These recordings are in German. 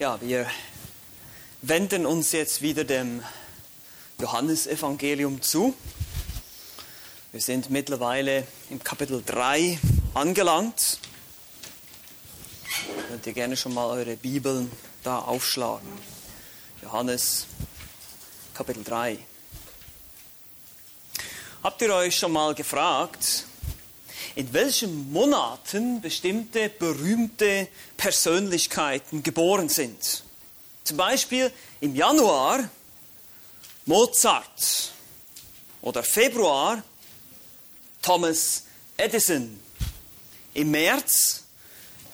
Ja, wir wenden uns jetzt wieder dem Johannesevangelium zu. Wir sind mittlerweile im Kapitel 3 angelangt. Könnt ihr gerne schon mal eure Bibeln da aufschlagen. Johannes Kapitel 3. Habt ihr euch schon mal gefragt, in welchen Monaten bestimmte berühmte Persönlichkeiten geboren sind. Zum Beispiel im Januar Mozart oder Februar Thomas Edison. Im März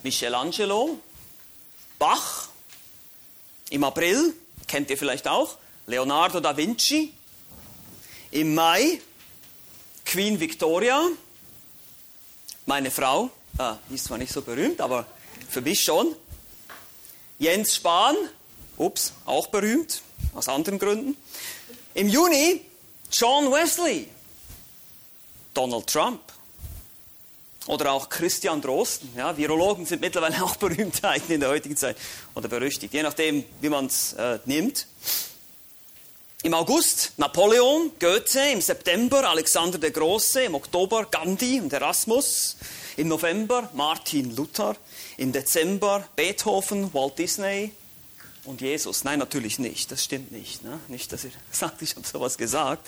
Michelangelo, Bach. Im April, kennt ihr vielleicht auch, Leonardo da Vinci. Im Mai Queen Victoria meine Frau, die ist zwar nicht so berühmt, aber für mich schon. Jens Spahn, ups, auch berühmt, aus anderen Gründen. Im Juni John Wesley, Donald Trump oder auch Christian Drosten. Ja, Virologen sind mittlerweile auch Berühmtheiten in der heutigen Zeit oder berüchtigt, je nachdem, wie man es äh, nimmt. Im August Napoleon, Goethe, im September Alexander der Große, im Oktober Gandhi und Erasmus, im November Martin Luther, im Dezember Beethoven, Walt Disney und Jesus. Nein, natürlich nicht, das stimmt nicht. Ne? Nicht, dass ihr sagt, ich habe sowas gesagt.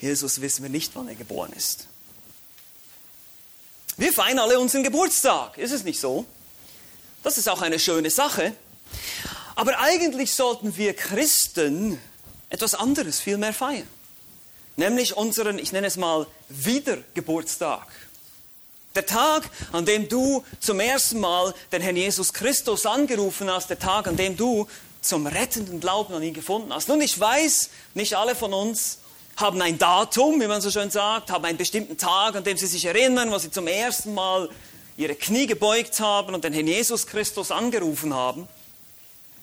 Jesus wissen wir nicht, wann er geboren ist. Wir feiern alle unseren Geburtstag, ist es nicht so? Das ist auch eine schöne Sache. Aber eigentlich sollten wir Christen etwas anderes viel mehr feiern. Nämlich unseren, ich nenne es mal, Wiedergeburtstag. Der Tag, an dem du zum ersten Mal den Herrn Jesus Christus angerufen hast, der Tag, an dem du zum rettenden Glauben an ihn gefunden hast. Nun, ich weiß, nicht alle von uns haben ein Datum, wie man so schön sagt, haben einen bestimmten Tag, an dem sie sich erinnern, wo sie zum ersten Mal ihre Knie gebeugt haben und den Herrn Jesus Christus angerufen haben.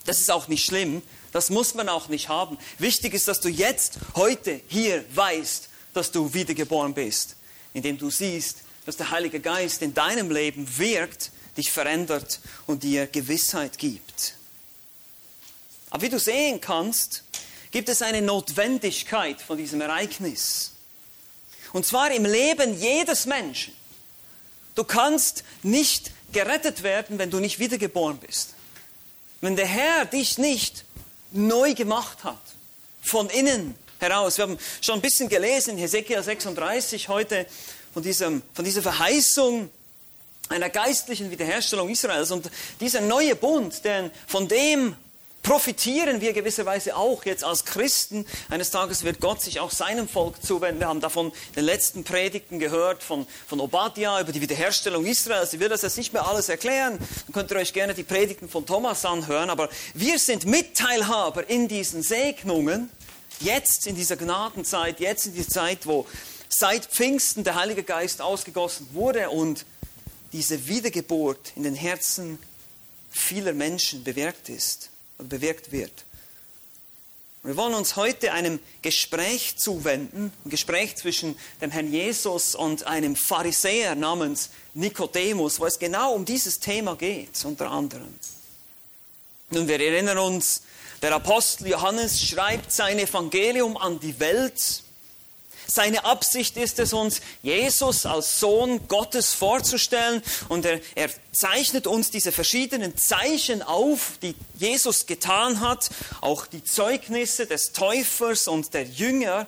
Das ist auch nicht schlimm, das muss man auch nicht haben. Wichtig ist, dass du jetzt, heute, hier weißt, dass du wiedergeboren bist, indem du siehst, dass der Heilige Geist in deinem Leben wirkt, dich verändert und dir Gewissheit gibt. Aber wie du sehen kannst, gibt es eine Notwendigkeit von diesem Ereignis. Und zwar im Leben jedes Menschen. Du kannst nicht gerettet werden, wenn du nicht wiedergeboren bist. Wenn der Herr dich nicht neu gemacht hat. Von innen heraus. Wir haben schon ein bisschen gelesen in Hesekiel 36 heute von, diesem, von dieser Verheißung einer geistlichen Wiederherstellung Israels. Und dieser neue Bund, denn von dem profitieren wir gewisserweise auch jetzt als Christen. Eines Tages wird Gott sich auch seinem Volk zuwenden. Wir haben davon in den letzten Predigten gehört, von, von Obadiah über die Wiederherstellung Israels. Ich will das jetzt nicht mehr alles erklären. Dann könnt ihr euch gerne die Predigten von Thomas anhören. Aber wir sind Mitteilhaber in diesen Segnungen. Jetzt in dieser Gnadenzeit, jetzt in dieser Zeit, wo seit Pfingsten der Heilige Geist ausgegossen wurde und diese Wiedergeburt in den Herzen vieler Menschen bewirkt ist bewirkt wird. wir wollen uns heute einem Gespräch zuwenden, ein Gespräch zwischen dem Herrn Jesus und einem Pharisäer namens Nikodemus, wo es genau um dieses Thema geht, unter anderem. Nun, wir erinnern uns, der Apostel Johannes schreibt sein Evangelium an die Welt seine Absicht ist es uns, Jesus als Sohn Gottes vorzustellen und er, er zeichnet uns diese verschiedenen Zeichen auf, die Jesus getan hat, auch die Zeugnisse des Täufers und der Jünger,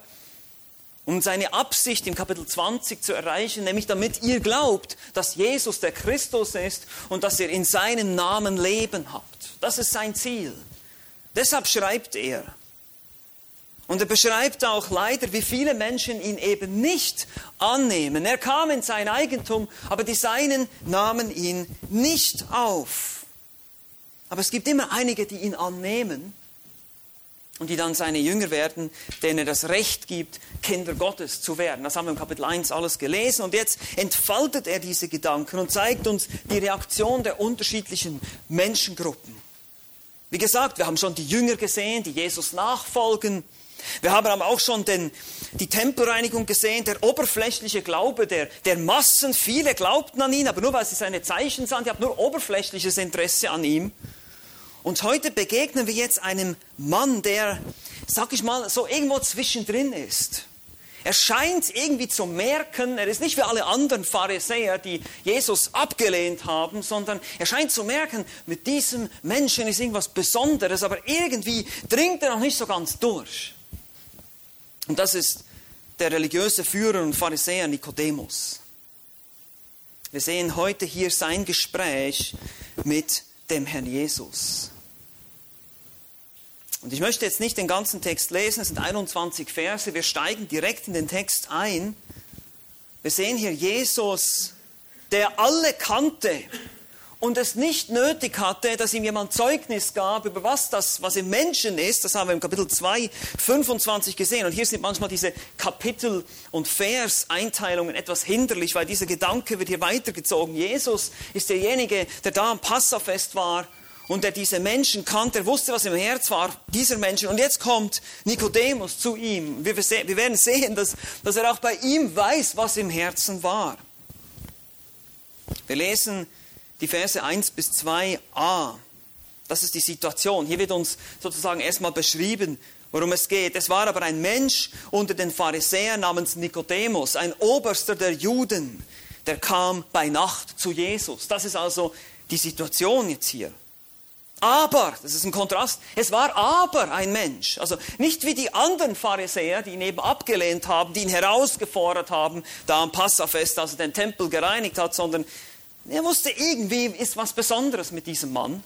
um seine Absicht im Kapitel 20 zu erreichen, nämlich damit ihr glaubt, dass Jesus der Christus ist und dass ihr in seinem Namen Leben habt. Das ist sein Ziel. Deshalb schreibt er. Und er beschreibt auch leider, wie viele Menschen ihn eben nicht annehmen. Er kam in sein Eigentum, aber die Seinen nahmen ihn nicht auf. Aber es gibt immer einige, die ihn annehmen und die dann seine Jünger werden, denen er das Recht gibt, Kinder Gottes zu werden. Das haben wir im Kapitel 1 alles gelesen und jetzt entfaltet er diese Gedanken und zeigt uns die Reaktion der unterschiedlichen Menschengruppen. Wie gesagt, wir haben schon die Jünger gesehen, die Jesus nachfolgen. Wir haben aber auch schon den, die Tempelreinigung gesehen, der oberflächliche Glaube der, der Massen. Viele glaubten an ihn, aber nur weil sie seine Zeichen sahen, die hatten nur oberflächliches Interesse an ihm. Und heute begegnen wir jetzt einem Mann, der, sag ich mal, so irgendwo zwischendrin ist. Er scheint irgendwie zu merken, er ist nicht wie alle anderen Pharisäer, die Jesus abgelehnt haben, sondern er scheint zu merken, mit diesem Menschen ist irgendwas Besonderes, aber irgendwie dringt er noch nicht so ganz durch. Und das ist der religiöse Führer und Pharisäer Nikodemus. Wir sehen heute hier sein Gespräch mit dem Herrn Jesus. Und ich möchte jetzt nicht den ganzen Text lesen, es sind 21 Verse, wir steigen direkt in den Text ein. Wir sehen hier Jesus, der alle kannte und es nicht nötig hatte, dass ihm jemand Zeugnis gab über was das, was im Menschen ist. Das haben wir im Kapitel 2, 25 gesehen. Und hier sind manchmal diese Kapitel- und Vers-Einteilungen etwas hinderlich, weil dieser Gedanke wird hier weitergezogen. Jesus ist derjenige, der da am Passafest war und der diese Menschen kannte, er wusste, was im Herz war, dieser Menschen. Und jetzt kommt Nikodemus zu ihm. Wir, wir werden sehen, dass, dass er auch bei ihm weiß, was im Herzen war. Wir lesen die Verse 1 bis 2a. Das ist die Situation. Hier wird uns sozusagen erstmal beschrieben, worum es geht. Es war aber ein Mensch unter den Pharisäern namens Nikodemus, ein Oberster der Juden, der kam bei Nacht zu Jesus. Das ist also die Situation jetzt hier. Aber, das ist ein Kontrast, es war aber ein Mensch. Also nicht wie die anderen Pharisäer, die ihn eben abgelehnt haben, die ihn herausgefordert haben, da am Passafest, als er den Tempel gereinigt hat, sondern er wusste irgendwie, ist was Besonderes mit diesem Mann.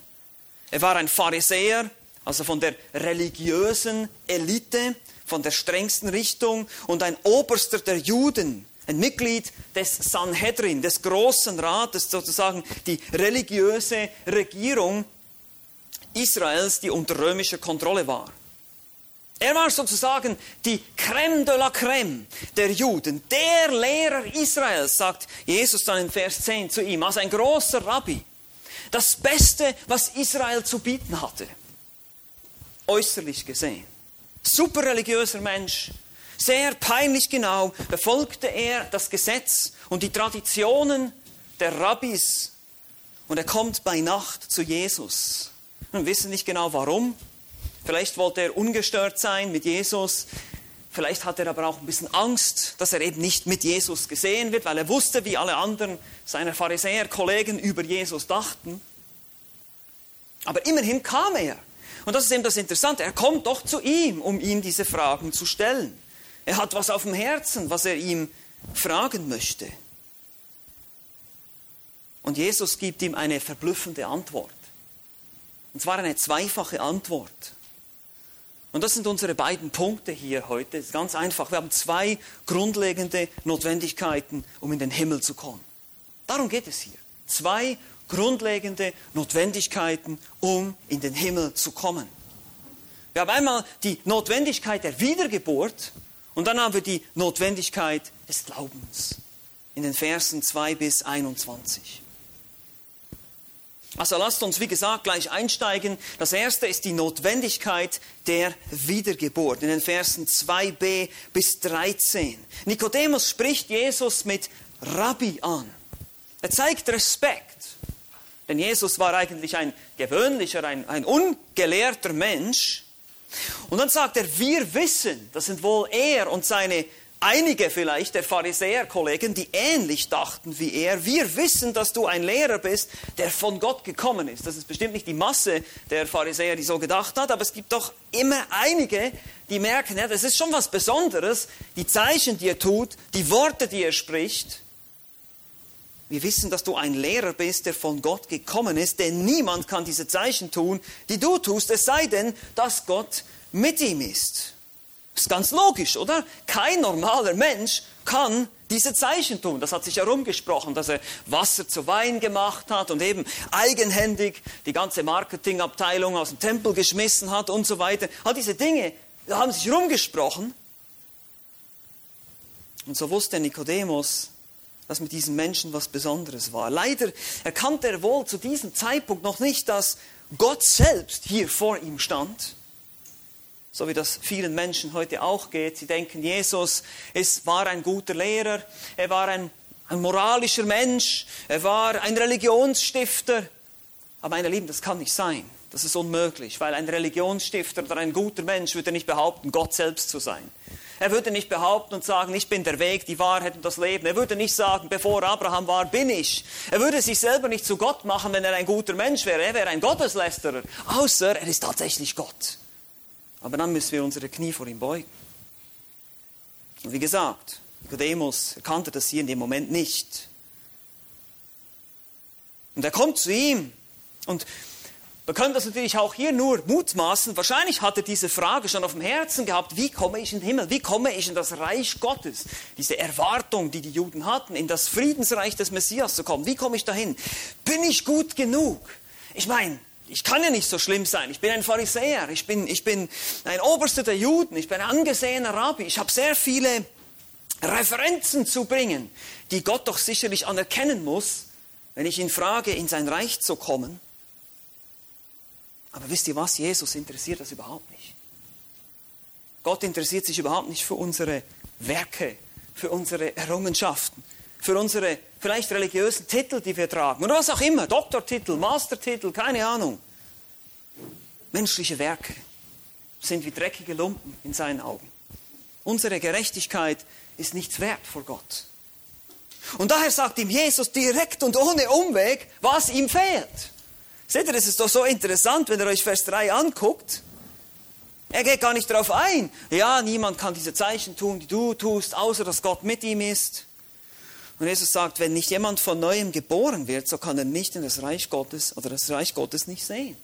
Er war ein Pharisäer, also von der religiösen Elite, von der strengsten Richtung und ein Oberster der Juden, ein Mitglied des Sanhedrin, des großen Rates, sozusagen die religiöse Regierung Israels, die unter römischer Kontrolle war. Er war sozusagen die Crème de la Crème der Juden, der Lehrer Israels, sagt Jesus dann in Vers 10 zu ihm, als ein großer Rabbi. Das Beste, was Israel zu bieten hatte, äußerlich gesehen. Super religiöser Mensch, sehr peinlich genau befolgte er das Gesetz und die Traditionen der Rabbis und er kommt bei Nacht zu Jesus. Wir wissen nicht genau warum. Vielleicht wollte er ungestört sein mit Jesus. Vielleicht hat er aber auch ein bisschen Angst, dass er eben nicht mit Jesus gesehen wird, weil er wusste, wie alle anderen seiner Pharisäer-Kollegen über Jesus dachten. Aber immerhin kam er. Und das ist eben das Interessante. Er kommt doch zu ihm, um ihm diese Fragen zu stellen. Er hat was auf dem Herzen, was er ihm fragen möchte. Und Jesus gibt ihm eine verblüffende Antwort. Und zwar eine zweifache Antwort. Und das sind unsere beiden Punkte hier heute. Es ist ganz einfach. Wir haben zwei grundlegende Notwendigkeiten, um in den Himmel zu kommen. Darum geht es hier. Zwei grundlegende Notwendigkeiten, um in den Himmel zu kommen. Wir haben einmal die Notwendigkeit der Wiedergeburt und dann haben wir die Notwendigkeit des Glaubens in den Versen 2 bis 21. Also lasst uns, wie gesagt, gleich einsteigen. Das erste ist die Notwendigkeit der Wiedergeburt in den Versen 2b bis 13. Nikodemus spricht Jesus mit Rabbi an. Er zeigt Respekt. Denn Jesus war eigentlich ein gewöhnlicher, ein, ein ungelehrter Mensch. Und dann sagt er, wir wissen, das sind wohl er und seine einige vielleicht der Pharisäerkollegen, die ähnlich dachten wie er, wir wissen, dass du ein Lehrer bist, der von Gott gekommen ist. Das ist bestimmt nicht die Masse der Pharisäer, die so gedacht hat, aber es gibt doch immer einige, die merken, ja, das ist schon was Besonderes, die Zeichen, die er tut, die Worte, die er spricht. Wir wissen, dass du ein Lehrer bist, der von Gott gekommen ist, denn niemand kann diese Zeichen tun, die du tust, es sei denn, dass Gott mit ihm ist. Ist ganz logisch, oder? Kein normaler Mensch kann diese Zeichen tun. Das hat sich herumgesprochen, dass er Wasser zu Wein gemacht hat und eben eigenhändig die ganze Marketingabteilung aus dem Tempel geschmissen hat und so weiter. All diese Dinge haben sich herumgesprochen. Und so wusste Nikodemus, dass mit diesen Menschen was Besonderes war. Leider erkannte er wohl zu diesem Zeitpunkt noch nicht, dass Gott selbst hier vor ihm stand so wie das vielen Menschen heute auch geht. Sie denken, Jesus es war ein guter Lehrer, er war ein, ein moralischer Mensch, er war ein Religionsstifter. Aber meine Lieben, das kann nicht sein. Das ist unmöglich, weil ein Religionsstifter oder ein guter Mensch würde nicht behaupten, Gott selbst zu sein. Er würde nicht behaupten und sagen, ich bin der Weg, die Wahrheit und das Leben. Er würde nicht sagen, bevor Abraham war, bin ich. Er würde sich selber nicht zu Gott machen, wenn er ein guter Mensch wäre. Er wäre ein Gotteslästerer, außer er ist tatsächlich Gott. Aber dann müssen wir unsere Knie vor ihm beugen. Und wie gesagt, Nicodemus erkannte das hier in dem Moment nicht. Und er kommt zu ihm und wir können das natürlich auch hier nur mutmaßen. Wahrscheinlich hat er diese Frage schon auf dem Herzen gehabt, wie komme ich in den Himmel, wie komme ich in das Reich Gottes? Diese Erwartung, die die Juden hatten, in das Friedensreich des Messias zu kommen. Wie komme ich dahin? Bin ich gut genug? Ich meine, ich kann ja nicht so schlimm sein. Ich bin ein Pharisäer, ich bin, ich bin ein Oberster der Juden, ich bin ein angesehener Rabbi. Ich habe sehr viele Referenzen zu bringen, die Gott doch sicherlich anerkennen muss, wenn ich ihn frage, in sein Reich zu kommen. Aber wisst ihr was? Jesus interessiert das überhaupt nicht. Gott interessiert sich überhaupt nicht für unsere Werke, für unsere Errungenschaften, für unsere vielleicht religiösen Titel, die wir tragen oder was auch immer, Doktortitel, Mastertitel, keine Ahnung. Menschliche Werke sind wie dreckige Lumpen in seinen Augen. Unsere Gerechtigkeit ist nichts wert vor Gott. Und daher sagt ihm Jesus direkt und ohne Umweg, was ihm fehlt. Seht ihr, das ist doch so interessant, wenn ihr euch Vers 3 anguckt. Er geht gar nicht darauf ein. Ja, niemand kann diese Zeichen tun, die du tust, außer dass Gott mit ihm ist. Und Jesus sagt, wenn nicht jemand von neuem geboren wird, so kann er nicht in das Reich Gottes oder das Reich Gottes nicht sehen.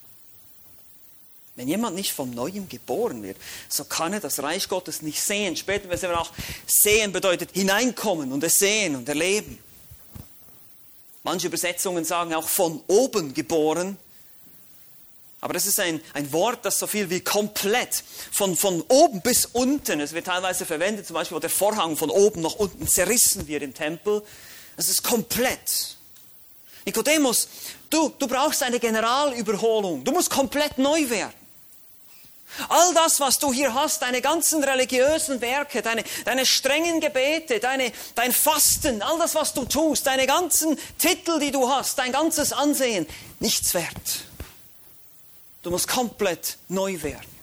Wenn jemand nicht von neuem geboren wird, so kann er das Reich Gottes nicht sehen. Später werden wir auch sehen bedeutet hineinkommen und es sehen und erleben. Manche Übersetzungen sagen auch von oben geboren. Aber das ist ein, ein Wort, das so viel wie komplett, von, von oben bis unten, es wird teilweise verwendet, zum Beispiel, wo der Vorhang von oben nach unten zerrissen wird im Tempel. Das ist komplett. Nikodemus, du, du brauchst eine Generalüberholung. Du musst komplett neu werden. All das, was du hier hast, deine ganzen religiösen Werke, deine, deine strengen Gebete, deine, dein Fasten, all das, was du tust, deine ganzen Titel, die du hast, dein ganzes Ansehen, nichts wert. Du musst komplett neu werden.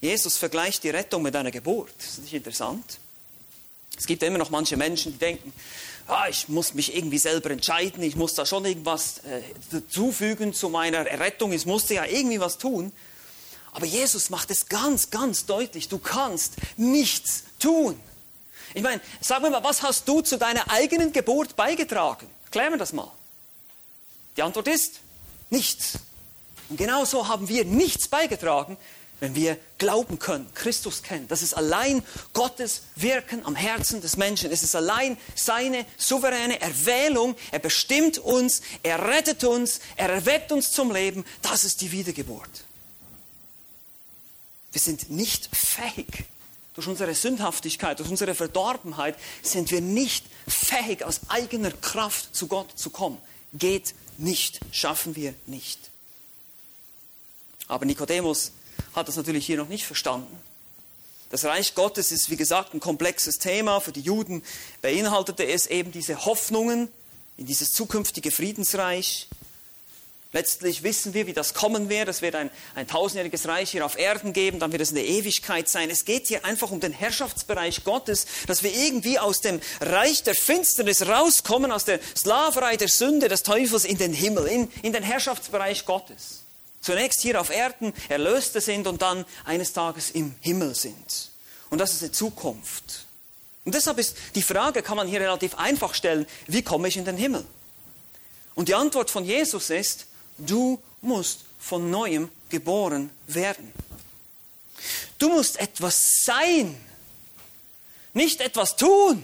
Jesus vergleicht die Rettung mit einer Geburt. Das ist nicht interessant. Es gibt immer noch manche Menschen, die denken, ah, ich muss mich irgendwie selber entscheiden, ich muss da schon irgendwas äh, dazufügen zu meiner Errettung, ich musste ja irgendwie was tun. Aber Jesus macht es ganz, ganz deutlich, du kannst nichts tun. Ich meine, sag mir mal, was hast du zu deiner eigenen Geburt beigetragen? Klären wir das mal. Die Antwort ist nichts. Und genauso haben wir nichts beigetragen wenn wir glauben können, Christus kennen. Das ist allein Gottes Wirken am Herzen des Menschen. Es ist allein seine souveräne Erwählung. Er bestimmt uns, er rettet uns, er erweckt uns zum Leben. Das ist die Wiedergeburt. Wir sind nicht fähig. Durch unsere Sündhaftigkeit, durch unsere Verdorbenheit sind wir nicht fähig, aus eigener Kraft zu Gott zu kommen. Geht nicht, schaffen wir nicht. Aber Nikodemus hat das natürlich hier noch nicht verstanden. Das Reich Gottes ist, wie gesagt, ein komplexes Thema. Für die Juden beinhaltete es eben diese Hoffnungen in dieses zukünftige Friedensreich. Letztlich wissen wir, wie das kommen wird. Es wird ein, ein tausendjähriges Reich hier auf Erden geben, dann wird es in der Ewigkeit sein. Es geht hier einfach um den Herrschaftsbereich Gottes, dass wir irgendwie aus dem Reich der Finsternis rauskommen, aus der Sklaverei der Sünde des Teufels in den Himmel, in, in den Herrschaftsbereich Gottes. Zunächst hier auf Erden Erlöste sind und dann eines Tages im Himmel sind. Und das ist eine Zukunft. Und deshalb ist die Frage, kann man hier relativ einfach stellen, wie komme ich in den Himmel? Und die Antwort von Jesus ist, du musst von neuem geboren werden. Du musst etwas sein, nicht etwas tun.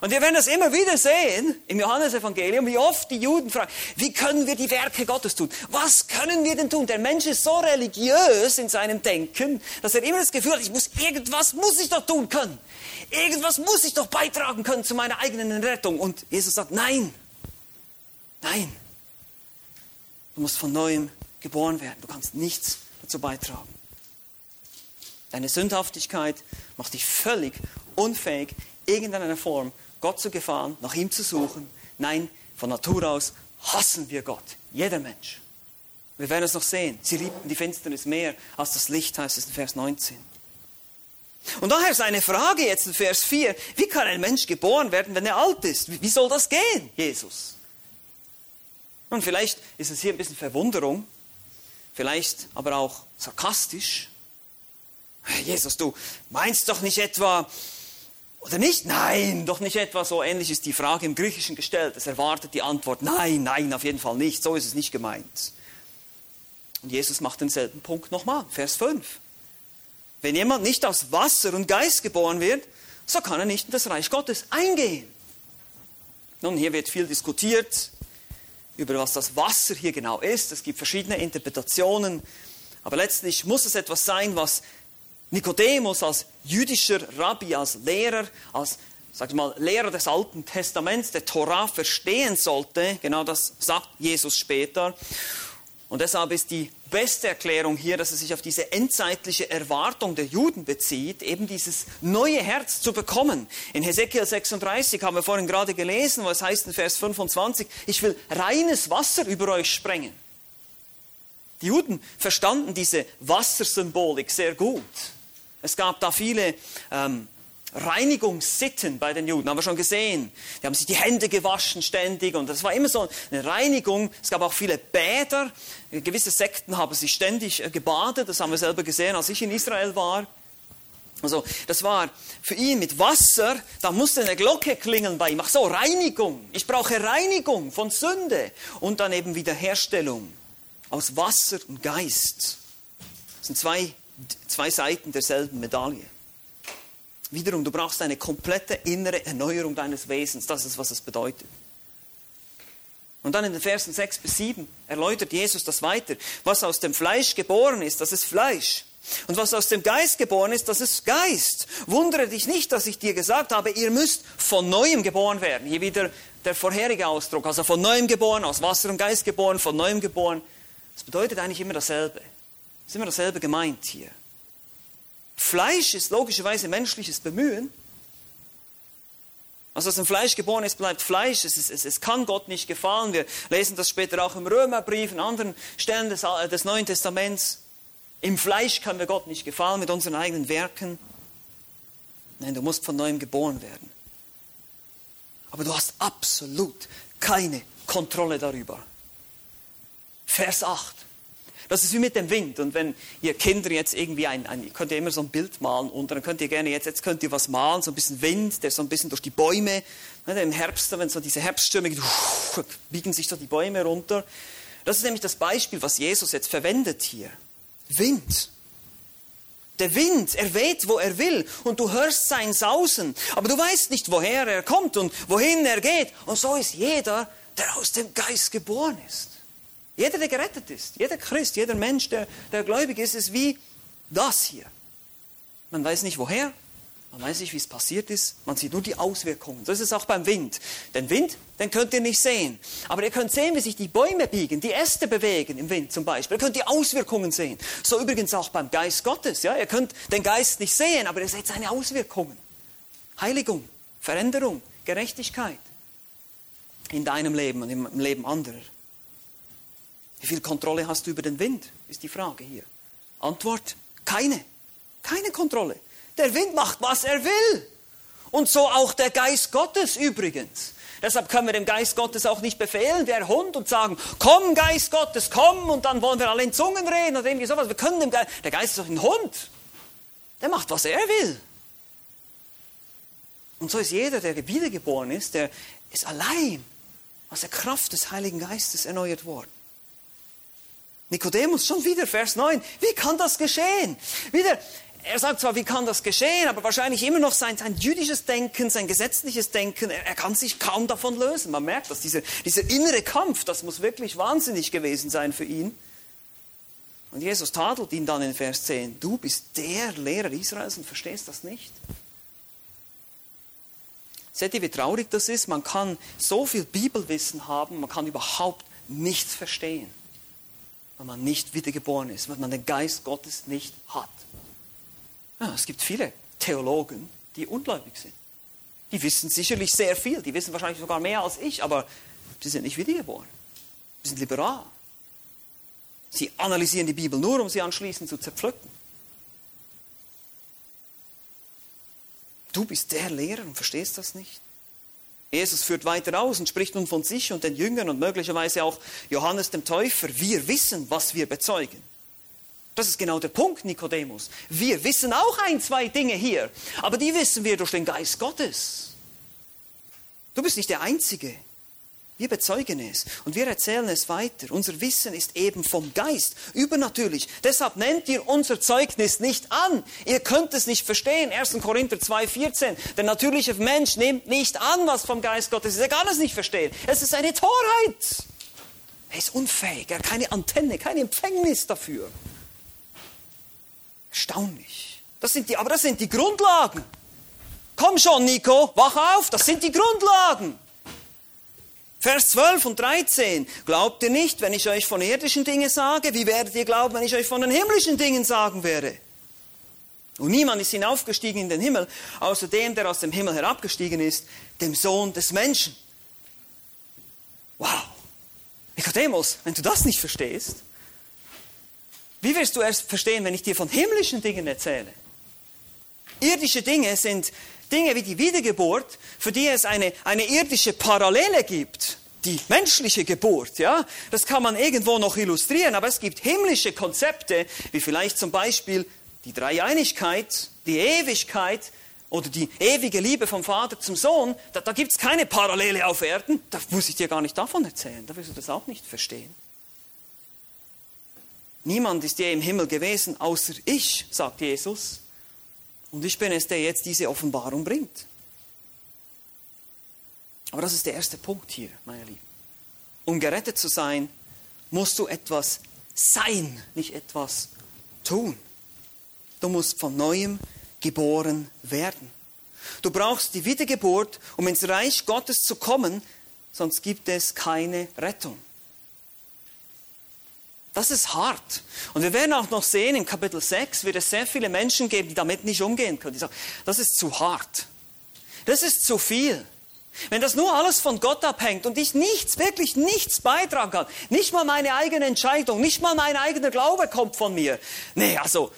Und wir werden das immer wieder sehen im Johannesevangelium, wie oft die Juden fragen, wie können wir die Werke Gottes tun? Was können wir denn tun? Der Mensch ist so religiös in seinem Denken, dass er immer das Gefühl hat, ich muss irgendwas muss ich doch tun können. Irgendwas muss ich doch beitragen können zu meiner eigenen Rettung. Und Jesus sagt, nein, nein. Du musst von neuem geboren werden. Du kannst nichts dazu beitragen. Deine Sündhaftigkeit macht dich völlig unfähig, irgendeiner Form Gott zu gefahren, nach ihm zu suchen. Nein, von Natur aus hassen wir Gott. Jeder Mensch. Wir werden es noch sehen. Sie liebten die Finsternis mehr als das Licht, heißt es in Vers 19. Und daher ist eine Frage jetzt in Vers 4. Wie kann ein Mensch geboren werden, wenn er alt ist? Wie soll das gehen, Jesus? Und vielleicht ist es hier ein bisschen Verwunderung, vielleicht aber auch sarkastisch. Jesus, du meinst doch nicht etwa, oder nicht? Nein, doch nicht etwa so ähnlich ist die Frage im Griechischen gestellt. Es erwartet die Antwort, nein, nein, auf jeden Fall nicht. So ist es nicht gemeint. Und Jesus macht denselben Punkt nochmal, Vers 5. Wenn jemand nicht aus Wasser und Geist geboren wird, so kann er nicht in das Reich Gottes eingehen. Nun, hier wird viel diskutiert über was das Wasser hier genau ist. Es gibt verschiedene Interpretationen, aber letztlich muss es etwas sein, was Nikodemus als jüdischer Rabbi, als Lehrer, als sag mal, Lehrer des Alten Testaments, der Torah verstehen sollte. Genau das sagt Jesus später. Und deshalb ist die beste Erklärung hier, dass es sich auf diese endzeitliche Erwartung der Juden bezieht, eben dieses neue Herz zu bekommen. In Hesekiel 36 haben wir vorhin gerade gelesen, wo es heißt in Vers 25, ich will reines Wasser über euch sprengen. Die Juden verstanden diese Wassersymbolik sehr gut. Es gab da viele ähm, Reinigungssitten bei den Juden, haben wir schon gesehen. Die haben sich die Hände gewaschen ständig und das war immer so eine Reinigung. Es gab auch viele Bäder. Gewisse Sekten haben sich ständig äh, gebadet, das haben wir selber gesehen, als ich in Israel war. Also das war für ihn mit Wasser, da musste eine Glocke klingeln bei ihm. Ach so, Reinigung. Ich brauche Reinigung von Sünde und dann eben Wiederherstellung aus Wasser und Geist. Das sind zwei, zwei Seiten derselben Medaille. Wiederum, du brauchst eine komplette innere Erneuerung deines Wesens. Das ist, was es bedeutet. Und dann in den Versen 6 bis 7 erläutert Jesus das weiter. Was aus dem Fleisch geboren ist, das ist Fleisch. Und was aus dem Geist geboren ist, das ist Geist. Wundere dich nicht, dass ich dir gesagt habe, ihr müsst von neuem geboren werden. Hier wieder der vorherige Ausdruck. Also von neuem geboren, aus Wasser und Geist geboren, von neuem geboren. Das bedeutet eigentlich immer dasselbe. Es ist immer dasselbe gemeint hier. Fleisch ist logischerweise menschliches Bemühen. Was aus dem Fleisch geboren ist, bleibt Fleisch. Es, es, es, kann Gott nicht gefallen. Wir lesen das später auch im Römerbrief, in anderen Stellen des, des Neuen Testaments. Im Fleisch können wir Gott nicht gefallen mit unseren eigenen Werken. Nein, du musst von neuem geboren werden. Aber du hast absolut keine Kontrolle darüber. Vers 8. Das ist wie mit dem Wind. Und wenn ihr Kinder jetzt irgendwie ein, ein, ihr könnt ja immer so ein Bild malen und dann könnt ihr gerne jetzt, jetzt könnt ihr was malen, so ein bisschen Wind, der so ein bisschen durch die Bäume, ne, im Herbst, wenn so diese Herbststürme geht, biegen sich so die Bäume runter. Das ist nämlich das Beispiel, was Jesus jetzt verwendet hier. Wind. Der Wind, er weht, wo er will und du hörst sein Sausen, aber du weißt nicht, woher er kommt und wohin er geht. Und so ist jeder, der aus dem Geist geboren ist. Jeder, der gerettet ist, jeder Christ, jeder Mensch, der, der gläubig ist, ist wie das hier. Man weiß nicht woher, man weiß nicht, wie es passiert ist, man sieht nur die Auswirkungen. So ist es auch beim Wind. Den Wind, den könnt ihr nicht sehen. Aber ihr könnt sehen, wie sich die Bäume biegen, die Äste bewegen im Wind zum Beispiel. Ihr könnt die Auswirkungen sehen. So übrigens auch beim Geist Gottes. Ja? Ihr könnt den Geist nicht sehen, aber ihr seht seine Auswirkungen. Heiligung, Veränderung, Gerechtigkeit in deinem Leben und im Leben anderer. Wie viel Kontrolle hast du über den Wind, ist die Frage hier. Antwort, keine. Keine Kontrolle. Der Wind macht, was er will. Und so auch der Geist Gottes übrigens. Deshalb können wir dem Geist Gottes auch nicht befehlen, der Hund, und sagen, komm Geist Gottes, komm, und dann wollen wir alle in Zungen reden oder irgendwie sowas. Wir können dem Geist, der Geist ist doch ein Hund. Der macht, was er will. Und so ist jeder, der wiedergeboren ist, der ist allein aus der Kraft des Heiligen Geistes erneuert worden. Nikodemus, schon wieder Vers 9. Wie kann das geschehen? Wieder, er sagt zwar, wie kann das geschehen, aber wahrscheinlich immer noch sein, sein jüdisches Denken, sein gesetzliches Denken, er, er kann sich kaum davon lösen. Man merkt das, dieser, dieser innere Kampf, das muss wirklich wahnsinnig gewesen sein für ihn. Und Jesus tadelt ihn dann in Vers 10. Du bist der Lehrer Israels und verstehst das nicht? Seht ihr, wie traurig das ist? Man kann so viel Bibelwissen haben, man kann überhaupt nichts verstehen weil man nicht wiedergeboren ist, weil man den Geist Gottes nicht hat. Ja, es gibt viele Theologen, die ungläubig sind. Die wissen sicherlich sehr viel, die wissen wahrscheinlich sogar mehr als ich, aber sie sind nicht wiedergeboren. Sie sind liberal. Sie analysieren die Bibel nur, um sie anschließend zu zerpflücken. Du bist der Lehrer und verstehst das nicht? Jesus führt weiter aus und spricht nun von sich und den Jüngern und möglicherweise auch Johannes dem Täufer. Wir wissen, was wir bezeugen. Das ist genau der Punkt, Nikodemus. Wir wissen auch ein, zwei Dinge hier, aber die wissen wir durch den Geist Gottes. Du bist nicht der Einzige. Wir bezeugen es und wir erzählen es weiter. Unser Wissen ist eben vom Geist, übernatürlich. Deshalb nennt ihr unser Zeugnis nicht an. Ihr könnt es nicht verstehen. 1. Korinther 2,14. Der natürliche Mensch nimmt nicht an, was vom Geist Gottes ist. Er kann es nicht verstehen. Es ist eine Torheit. Er ist unfähig. Er hat keine Antenne, keine Empfängnis dafür. Erstaunlich. Das sind die, aber das sind die Grundlagen. Komm schon, Nico, wach auf, das sind die Grundlagen. Vers 12 und 13. Glaubt ihr nicht, wenn ich euch von irdischen Dingen sage? Wie werdet ihr glauben, wenn ich euch von den himmlischen Dingen sagen werde? Und niemand ist hinaufgestiegen in den Himmel, außer dem, der aus dem Himmel herabgestiegen ist, dem Sohn des Menschen. Wow. Nikodemus, wenn du das nicht verstehst, wie wirst du erst verstehen, wenn ich dir von himmlischen Dingen erzähle? Irdische Dinge sind Dinge wie die Wiedergeburt, für die es eine, eine irdische Parallele gibt. Die menschliche Geburt, ja, das kann man irgendwo noch illustrieren, aber es gibt himmlische Konzepte, wie vielleicht zum Beispiel die Dreieinigkeit, die Ewigkeit oder die ewige Liebe vom Vater zum Sohn. Da, da gibt es keine Parallele auf Erden. Da muss ich dir gar nicht davon erzählen. Da wirst du das auch nicht verstehen. Niemand ist je im Himmel gewesen, außer ich, sagt Jesus. Und ich bin es, der jetzt diese Offenbarung bringt. Aber das ist der erste Punkt hier, meine Lieben. Um gerettet zu sein, musst du etwas sein, nicht etwas tun. Du musst von neuem geboren werden. Du brauchst die Wiedergeburt, um ins Reich Gottes zu kommen, sonst gibt es keine Rettung. Das ist hart. Und wir werden auch noch sehen, im Kapitel 6 wird es sehr viele Menschen geben, die damit nicht umgehen können. Die sagen, das ist zu hart. Das ist zu viel. Wenn das nur alles von Gott abhängt und ich nichts, wirklich nichts beitragen kann, nicht mal meine eigene Entscheidung, nicht mal mein eigener Glaube kommt von mir. Nee, also,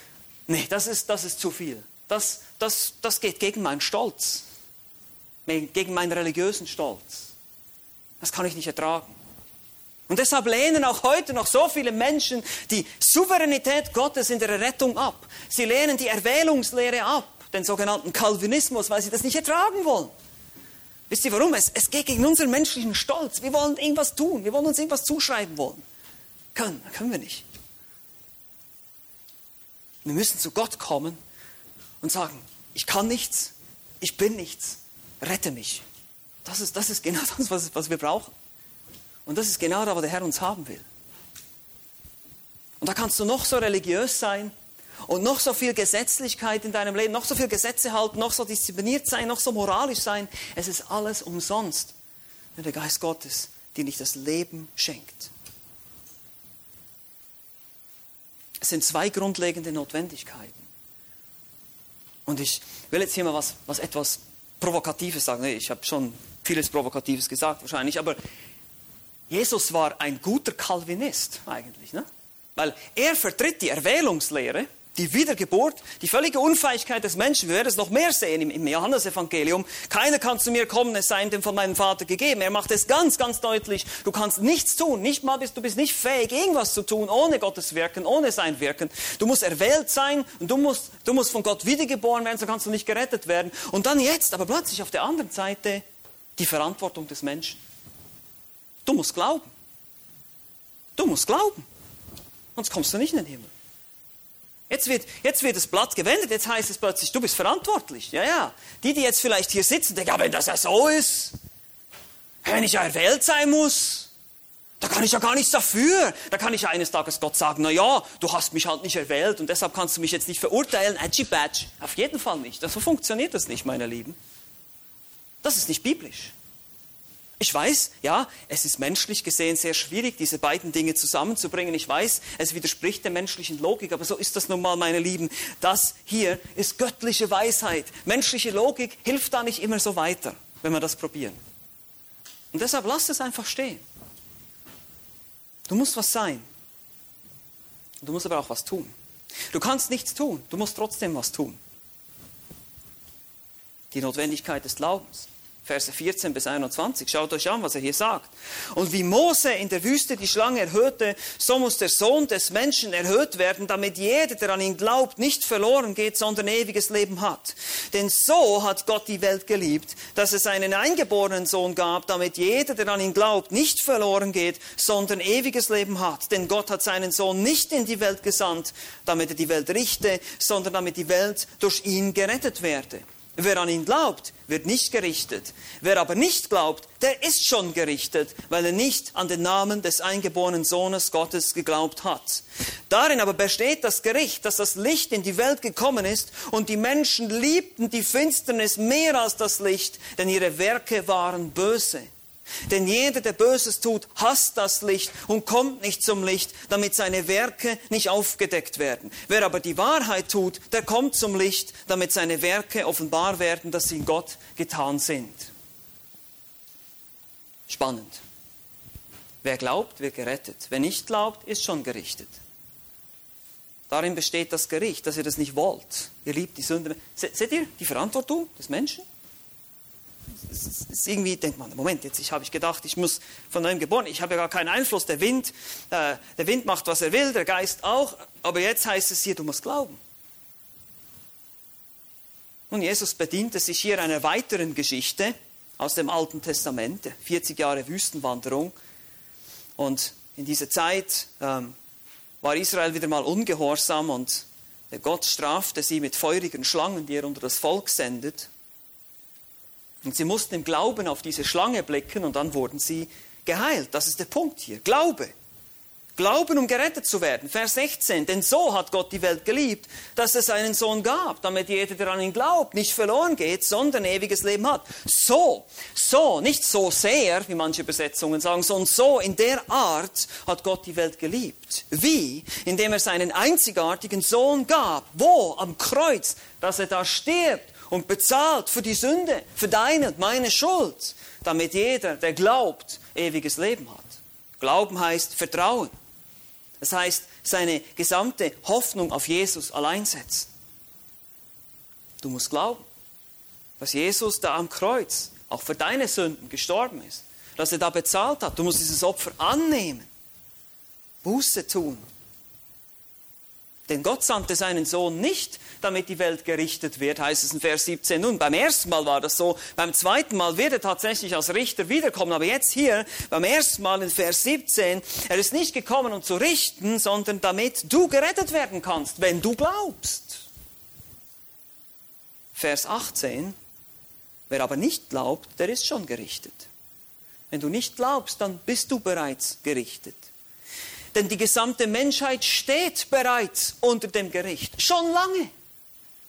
nee, das ist, das ist zu viel. Das, das, das geht gegen meinen Stolz. Gegen meinen religiösen Stolz. Das kann ich nicht ertragen. Und deshalb lehnen auch heute noch so viele Menschen die Souveränität Gottes in der Rettung ab. Sie lehnen die Erwählungslehre ab, den sogenannten Calvinismus, weil sie das nicht ertragen wollen. Wisst ihr warum? Es, es geht gegen unseren menschlichen Stolz. Wir wollen irgendwas tun, wir wollen uns irgendwas zuschreiben wollen. Können, können wir nicht. Wir müssen zu Gott kommen und sagen, ich kann nichts, ich bin nichts, rette mich. Das ist, das ist genau das, was, was wir brauchen. Und das ist genau da, wo der Herr uns haben will. Und da kannst du noch so religiös sein und noch so viel Gesetzlichkeit in deinem Leben, noch so viel Gesetze halten, noch so diszipliniert sein, noch so moralisch sein. Es ist alles umsonst, wenn der Geist Gottes dir nicht das Leben schenkt. Es sind zwei grundlegende Notwendigkeiten. Und ich will jetzt hier mal was, was etwas Provokatives sagen. Ich habe schon vieles Provokatives gesagt wahrscheinlich, aber Jesus war ein guter Calvinist eigentlich, ne? weil er vertritt die Erwählungslehre, die Wiedergeburt, die völlige Unfähigkeit des Menschen. Wir werden es noch mehr sehen im, im Johannesevangelium. Keiner kann zu mir kommen, es sei ihm von meinem Vater gegeben. Er macht es ganz, ganz deutlich. Du kannst nichts tun, nicht mal bist, du bist nicht fähig, irgendwas zu tun, ohne Gottes Wirken, ohne sein Wirken. Du musst erwählt sein und du musst, du musst von Gott wiedergeboren werden, so kannst du nicht gerettet werden. Und dann jetzt, aber plötzlich auf der anderen Seite, die Verantwortung des Menschen. Du musst glauben. Du musst glauben. Sonst kommst du nicht in den Himmel. Jetzt wird, jetzt wird das Blatt gewendet, jetzt heißt es plötzlich, du bist verantwortlich. Ja, ja. Die, die jetzt vielleicht hier sitzen, denken, ja, wenn das ja so ist, wenn ich ja erwählt sein muss, da kann ich ja gar nichts dafür. Da kann ich ja eines Tages Gott sagen, na ja, du hast mich halt nicht erwählt und deshalb kannst du mich jetzt nicht verurteilen. Edgy Badge. Auf jeden Fall nicht. So funktioniert das nicht, meine Lieben. Das ist nicht biblisch. Ich weiß, ja, es ist menschlich gesehen sehr schwierig, diese beiden Dinge zusammenzubringen. Ich weiß, es widerspricht der menschlichen Logik, aber so ist das nun mal, meine Lieben. Das hier ist göttliche Weisheit. Menschliche Logik hilft da nicht immer so weiter, wenn wir das probieren. Und deshalb lasst es einfach stehen. Du musst was sein. Du musst aber auch was tun. Du kannst nichts tun, du musst trotzdem was tun. Die Notwendigkeit des Glaubens. Verse 14 bis 21. Schaut euch an, was er hier sagt. Und wie Mose in der Wüste die Schlange erhöhte, so muss der Sohn des Menschen erhöht werden, damit jeder, der an ihn glaubt, nicht verloren geht, sondern ewiges Leben hat. Denn so hat Gott die Welt geliebt, dass es einen eingeborenen Sohn gab, damit jeder, der an ihn glaubt, nicht verloren geht, sondern ewiges Leben hat. Denn Gott hat seinen Sohn nicht in die Welt gesandt, damit er die Welt richte, sondern damit die Welt durch ihn gerettet werde. Wer an ihn glaubt, wird nicht gerichtet. Wer aber nicht glaubt, der ist schon gerichtet, weil er nicht an den Namen des eingeborenen Sohnes Gottes geglaubt hat. Darin aber besteht das Gericht, dass das Licht in die Welt gekommen ist und die Menschen liebten die Finsternis mehr als das Licht, denn ihre Werke waren böse. Denn jeder, der Böses tut, hasst das Licht und kommt nicht zum Licht, damit seine Werke nicht aufgedeckt werden. Wer aber die Wahrheit tut, der kommt zum Licht, damit seine Werke offenbar werden, dass sie in Gott getan sind. Spannend. Wer glaubt, wird gerettet. Wer nicht glaubt, ist schon gerichtet. Darin besteht das Gericht, dass ihr das nicht wollt. Ihr liebt die Sünde. Seht ihr die Verantwortung des Menschen? Ist irgendwie denkt man, Moment, jetzt ich habe ich gedacht, ich muss von neuem geboren, ich habe ja gar keinen Einfluss, der Wind, äh, der Wind macht, was er will, der Geist auch, aber jetzt heißt es hier, du musst glauben. Nun, Jesus bediente sich hier einer weiteren Geschichte aus dem Alten Testament, 40 Jahre Wüstenwanderung. Und in dieser Zeit ähm, war Israel wieder mal ungehorsam und der Gott strafte sie mit feurigen Schlangen, die er unter das Volk sendet. Und sie mussten im Glauben auf diese Schlange blicken und dann wurden sie geheilt. Das ist der Punkt hier. Glaube. Glauben, um gerettet zu werden. Vers 16. Denn so hat Gott die Welt geliebt, dass es einen Sohn gab, damit jeder, der an ihn glaubt, nicht verloren geht, sondern ewiges Leben hat. So, so, nicht so sehr, wie manche Übersetzungen sagen, sondern so in der Art hat Gott die Welt geliebt. Wie? Indem er seinen einzigartigen Sohn gab. Wo? Am Kreuz, dass er da stirbt und bezahlt für die Sünde, für deine und meine Schuld, damit jeder, der glaubt, ewiges Leben hat. Glauben heißt Vertrauen. Das heißt, seine gesamte Hoffnung auf Jesus allein setzen. Du musst glauben, dass Jesus da am Kreuz auch für deine Sünden gestorben ist, dass er da bezahlt hat. Du musst dieses Opfer annehmen, Buße tun denn Gott sandte seinen Sohn nicht, damit die Welt gerichtet wird, heißt es in Vers 17. Nun, beim ersten Mal war das so, beim zweiten Mal wird er tatsächlich als Richter wiederkommen, aber jetzt hier, beim ersten Mal in Vers 17, er ist nicht gekommen, um zu richten, sondern damit du gerettet werden kannst, wenn du glaubst. Vers 18, wer aber nicht glaubt, der ist schon gerichtet. Wenn du nicht glaubst, dann bist du bereits gerichtet. Denn die gesamte Menschheit steht bereits unter dem Gericht. Schon lange.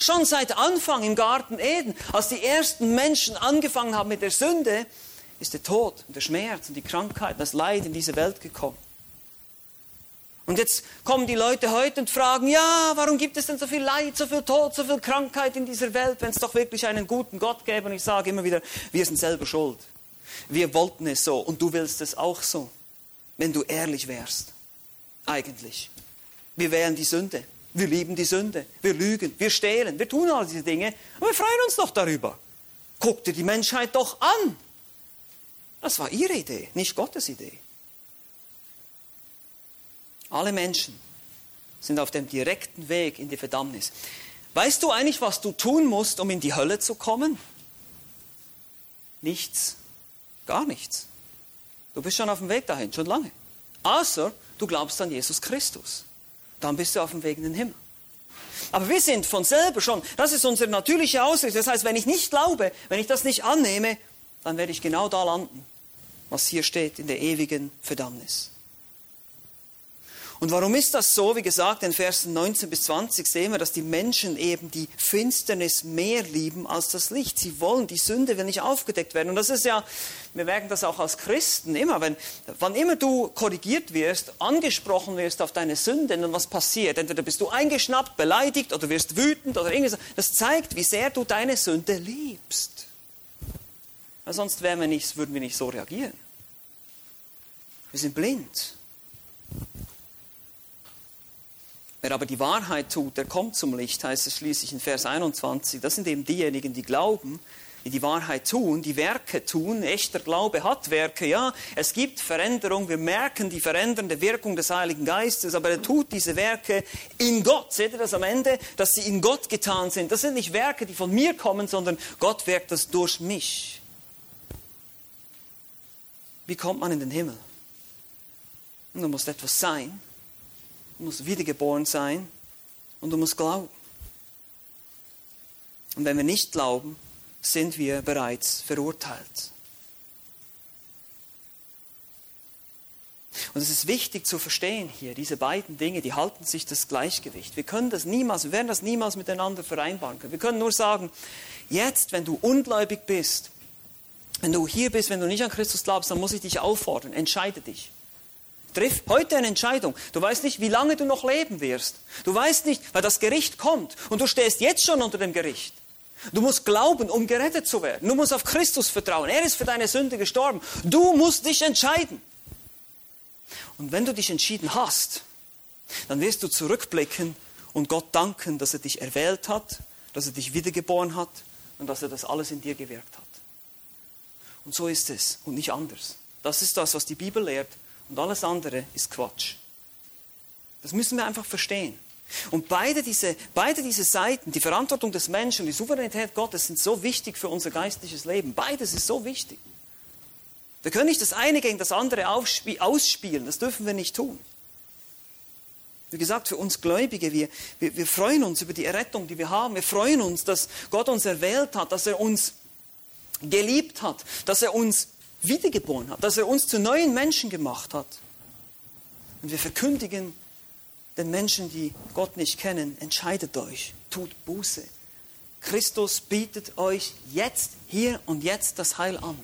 Schon seit Anfang im Garten Eden, als die ersten Menschen angefangen haben mit der Sünde, ist der Tod und der Schmerz und die Krankheit, das Leid in diese Welt gekommen. Und jetzt kommen die Leute heute und fragen, ja, warum gibt es denn so viel Leid, so viel Tod, so viel Krankheit in dieser Welt, wenn es doch wirklich einen guten Gott gäbe? Und ich sage immer wieder, wir sind selber schuld. Wir wollten es so und du willst es auch so, wenn du ehrlich wärst eigentlich? Wir wählen die Sünde. Wir lieben die Sünde. Wir lügen. Wir stehlen. Wir tun all diese Dinge. Und wir freuen uns doch darüber. Guck dir die Menschheit doch an. Das war ihre Idee, nicht Gottes Idee. Alle Menschen sind auf dem direkten Weg in die Verdammnis. Weißt du eigentlich, was du tun musst, um in die Hölle zu kommen? Nichts. Gar nichts. Du bist schon auf dem Weg dahin, schon lange. Außer du glaubst an Jesus Christus. Dann bist du auf dem Weg in den Himmel. Aber wir sind von selber schon, das ist unsere natürliche Ausrichtung. Das heißt, wenn ich nicht glaube, wenn ich das nicht annehme, dann werde ich genau da landen, was hier steht in der ewigen Verdammnis. Und warum ist das so? Wie gesagt, in Versen 19 bis 20 sehen wir, dass die Menschen eben die Finsternis mehr lieben als das Licht. Sie wollen, die Sünde will nicht aufgedeckt werden. Und das ist ja, wir merken das auch als Christen immer, wenn, wann immer du korrigiert wirst, angesprochen wirst auf deine Sünde, dann was passiert? Entweder bist du eingeschnappt, beleidigt oder wirst wütend oder irgendwas. Das zeigt, wie sehr du deine Sünde liebst. Weil sonst wir nicht, würden wir nicht so reagieren. Wir sind blind. Wer aber die Wahrheit tut, der kommt zum Licht, heißt es schließlich in Vers 21. Das sind eben diejenigen, die glauben, die die Wahrheit tun, die Werke tun. Echter Glaube hat Werke, ja. Es gibt Veränderung, wir merken die verändernde Wirkung des Heiligen Geistes, aber er tut diese Werke in Gott. Seht ihr das am Ende, dass sie in Gott getan sind? Das sind nicht Werke, die von mir kommen, sondern Gott wirkt das durch mich. Wie kommt man in den Himmel? Und du musst etwas sein, du musst wiedergeboren sein und du musst glauben. Und wenn wir nicht glauben, sind wir bereits verurteilt. Und es ist wichtig zu verstehen hier, diese beiden Dinge, die halten sich das Gleichgewicht. Wir können das niemals, wir werden das niemals miteinander vereinbaren können. Wir können nur sagen, jetzt, wenn du ungläubig bist, wenn du hier bist, wenn du nicht an Christus glaubst, dann muss ich dich auffordern, entscheide dich. Triff heute eine Entscheidung. Du weißt nicht, wie lange du noch leben wirst. Du weißt nicht, weil das Gericht kommt und du stehst jetzt schon unter dem Gericht. Du musst glauben, um gerettet zu werden. Du musst auf Christus vertrauen. Er ist für deine Sünde gestorben. Du musst dich entscheiden. Und wenn du dich entschieden hast, dann wirst du zurückblicken und Gott danken, dass er dich erwählt hat, dass er dich wiedergeboren hat und dass er das alles in dir gewirkt hat. Und so ist es und nicht anders. Das ist das, was die Bibel lehrt und alles andere ist Quatsch. Das müssen wir einfach verstehen. Und beide diese, beide diese Seiten, die Verantwortung des Menschen und die Souveränität Gottes, sind so wichtig für unser geistliches Leben. Beides ist so wichtig. Wir können nicht das eine gegen das andere ausspielen, das dürfen wir nicht tun. Wie gesagt, für uns Gläubige, wir, wir, wir freuen uns über die Errettung, die wir haben. Wir freuen uns, dass Gott uns erwählt hat, dass er uns geliebt hat, dass er uns wiedergeboren hat, dass er uns zu neuen Menschen gemacht hat. Und wir verkündigen den Menschen, die Gott nicht kennen, entscheidet euch, tut Buße. Christus bietet euch jetzt, hier und jetzt das Heil an.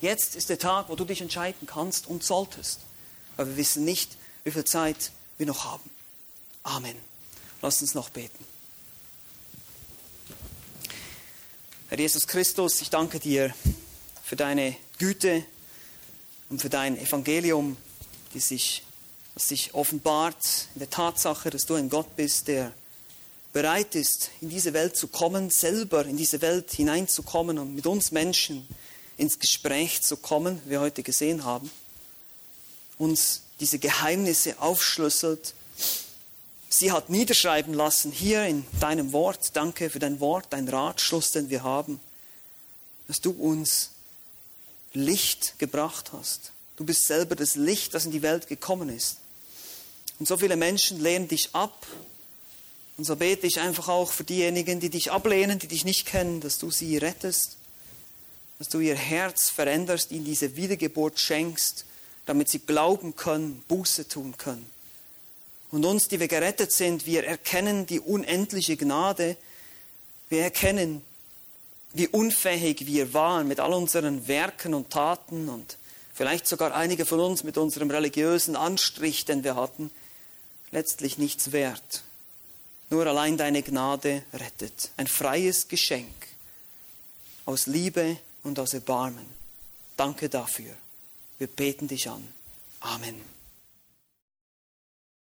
Jetzt ist der Tag, wo du dich entscheiden kannst und solltest. Aber wir wissen nicht, wie viel Zeit wir noch haben. Amen. Lass uns noch beten. Herr Jesus Christus, ich danke dir für deine Güte und für dein Evangelium, die sich das sich offenbart in der Tatsache, dass du ein Gott bist, der bereit ist, in diese Welt zu kommen, selber in diese Welt hineinzukommen und mit uns Menschen ins Gespräch zu kommen, wie wir heute gesehen haben, uns diese Geheimnisse aufschlüsselt. Sie hat niederschreiben lassen hier in deinem Wort. Danke für dein Wort, dein Ratschluss, den wir haben, dass du uns Licht gebracht hast. Du bist selber das Licht, das in die Welt gekommen ist. Und so viele Menschen lehnen dich ab. Und so bete ich einfach auch für diejenigen, die dich ablehnen, die dich nicht kennen, dass du sie rettest, dass du ihr Herz veränderst, ihnen diese Wiedergeburt schenkst, damit sie glauben können, Buße tun können. Und uns, die wir gerettet sind, wir erkennen die unendliche Gnade, wir erkennen, wie unfähig wir waren mit all unseren Werken und Taten und vielleicht sogar einige von uns mit unserem religiösen Anstrich, den wir hatten, letztlich nichts wert. Nur allein deine Gnade rettet. Ein freies Geschenk aus Liebe und aus Erbarmen. Danke dafür. Wir beten dich an. Amen.